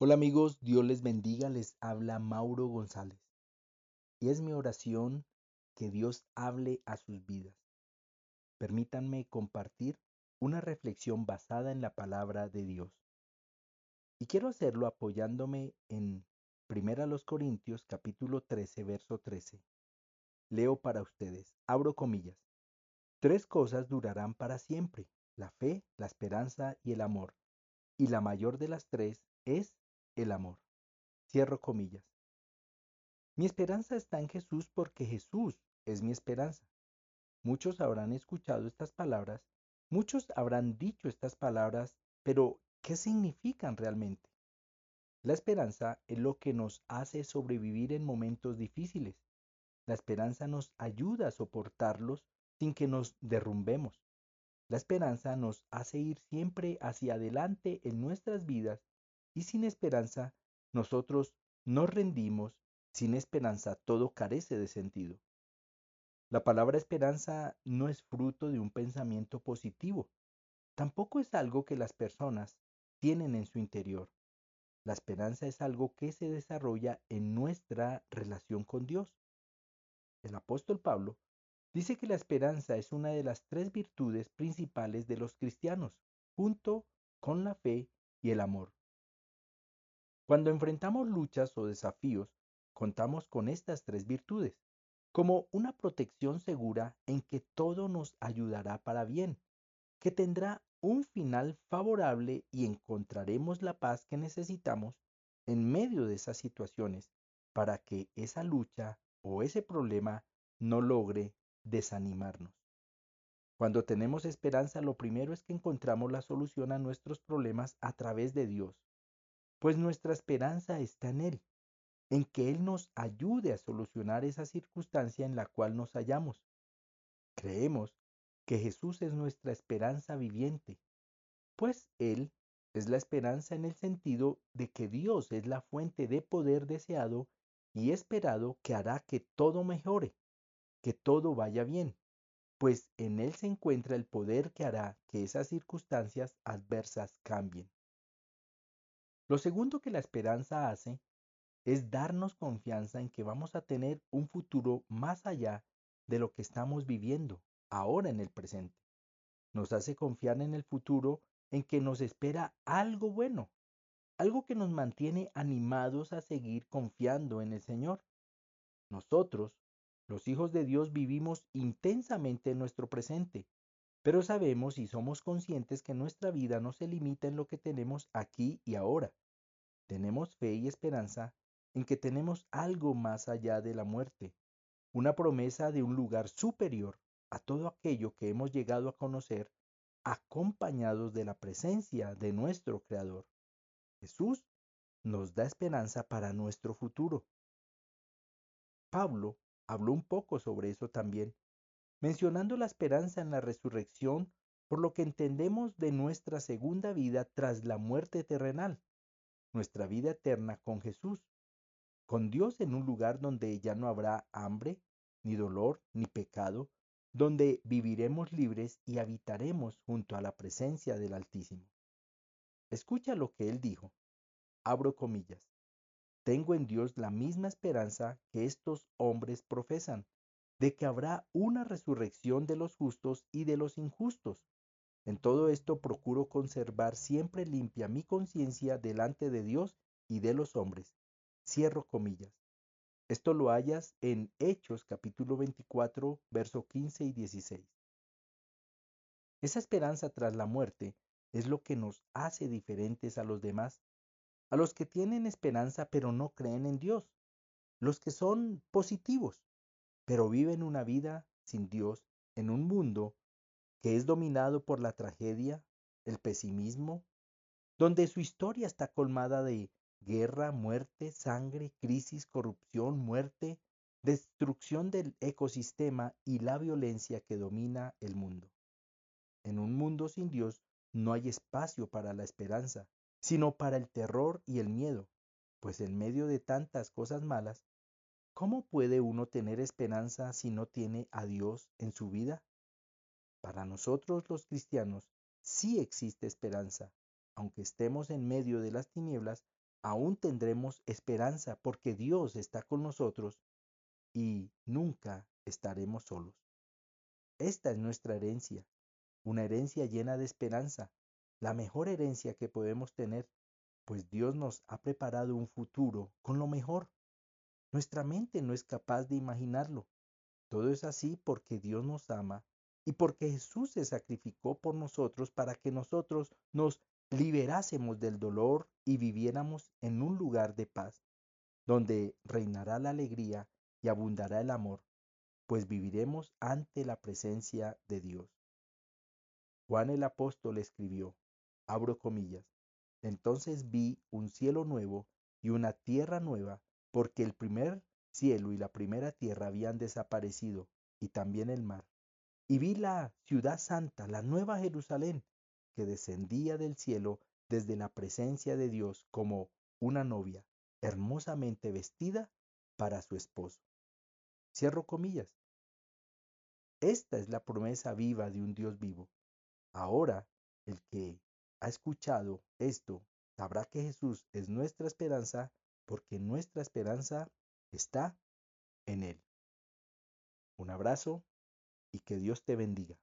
Hola amigos, Dios les bendiga, les habla Mauro González. Y es mi oración que Dios hable a sus vidas. Permítanme compartir una reflexión basada en la palabra de Dios. Y quiero hacerlo apoyándome en 1 Corintios capítulo 13, verso 13. Leo para ustedes, abro comillas. Tres cosas durarán para siempre, la fe, la esperanza y el amor. Y la mayor de las tres es el amor. Cierro comillas. Mi esperanza está en Jesús porque Jesús es mi esperanza. Muchos habrán escuchado estas palabras, muchos habrán dicho estas palabras, pero ¿qué significan realmente? La esperanza es lo que nos hace sobrevivir en momentos difíciles. La esperanza nos ayuda a soportarlos sin que nos derrumbemos. La esperanza nos hace ir siempre hacia adelante en nuestras vidas y sin esperanza, nosotros nos rendimos, sin esperanza todo carece de sentido. La palabra esperanza no es fruto de un pensamiento positivo, tampoco es algo que las personas tienen en su interior. La esperanza es algo que se desarrolla en nuestra relación con Dios. El apóstol Pablo dice que la esperanza es una de las tres virtudes principales de los cristianos, junto con la fe y el amor. Cuando enfrentamos luchas o desafíos, contamos con estas tres virtudes, como una protección segura en que todo nos ayudará para bien, que tendrá un final favorable y encontraremos la paz que necesitamos en medio de esas situaciones para que esa lucha o ese problema no logre desanimarnos. Cuando tenemos esperanza, lo primero es que encontramos la solución a nuestros problemas a través de Dios pues nuestra esperanza está en Él, en que Él nos ayude a solucionar esa circunstancia en la cual nos hallamos. Creemos que Jesús es nuestra esperanza viviente, pues Él es la esperanza en el sentido de que Dios es la fuente de poder deseado y esperado que hará que todo mejore, que todo vaya bien, pues en Él se encuentra el poder que hará que esas circunstancias adversas cambien. Lo segundo que la esperanza hace es darnos confianza en que vamos a tener un futuro más allá de lo que estamos viviendo ahora en el presente. Nos hace confiar en el futuro en que nos espera algo bueno, algo que nos mantiene animados a seguir confiando en el Señor. Nosotros, los hijos de Dios, vivimos intensamente en nuestro presente, pero sabemos y somos conscientes que nuestra vida no se limita en lo que tenemos aquí y ahora. Tenemos fe y esperanza en que tenemos algo más allá de la muerte, una promesa de un lugar superior a todo aquello que hemos llegado a conocer, acompañados de la presencia de nuestro Creador. Jesús nos da esperanza para nuestro futuro. Pablo habló un poco sobre eso también mencionando la esperanza en la resurrección por lo que entendemos de nuestra segunda vida tras la muerte terrenal, nuestra vida eterna con Jesús, con Dios en un lugar donde ya no habrá hambre, ni dolor, ni pecado, donde viviremos libres y habitaremos junto a la presencia del Altísimo. Escucha lo que él dijo. Abro comillas. Tengo en Dios la misma esperanza que estos hombres profesan, de que habrá una resurrección de los justos y de los injustos. En todo esto procuro conservar siempre limpia mi conciencia delante de Dios y de los hombres. Cierro comillas. Esto lo hallas en Hechos capítulo 24, verso 15 y 16. Esa esperanza tras la muerte es lo que nos hace diferentes a los demás, a los que tienen esperanza pero no creen en Dios, los que son positivos, pero viven una vida sin Dios en un mundo que es dominado por la tragedia, el pesimismo, donde su historia está colmada de guerra, muerte, sangre, crisis, corrupción, muerte, destrucción del ecosistema y la violencia que domina el mundo. En un mundo sin Dios no hay espacio para la esperanza, sino para el terror y el miedo, pues en medio de tantas cosas malas, ¿Cómo puede uno tener esperanza si no tiene a Dios en su vida? Para nosotros los cristianos sí existe esperanza, aunque estemos en medio de las tinieblas, aún tendremos esperanza porque Dios está con nosotros y nunca estaremos solos. Esta es nuestra herencia, una herencia llena de esperanza, la mejor herencia que podemos tener, pues Dios nos ha preparado un futuro con lo mejor. Nuestra mente no es capaz de imaginarlo. Todo es así porque Dios nos ama y porque Jesús se sacrificó por nosotros para que nosotros nos liberásemos del dolor y viviéramos en un lugar de paz, donde reinará la alegría y abundará el amor, pues viviremos ante la presencia de Dios. Juan el apóstol escribió, abro comillas, entonces vi un cielo nuevo y una tierra nueva, porque el primer cielo y la primera tierra habían desaparecido, y también el mar. Y vi la ciudad santa, la nueva Jerusalén, que descendía del cielo desde la presencia de Dios como una novia, hermosamente vestida para su esposo. Cierro comillas. Esta es la promesa viva de un Dios vivo. Ahora, el que ha escuchado esto sabrá que Jesús es nuestra esperanza porque nuestra esperanza está en Él. Un abrazo y que Dios te bendiga.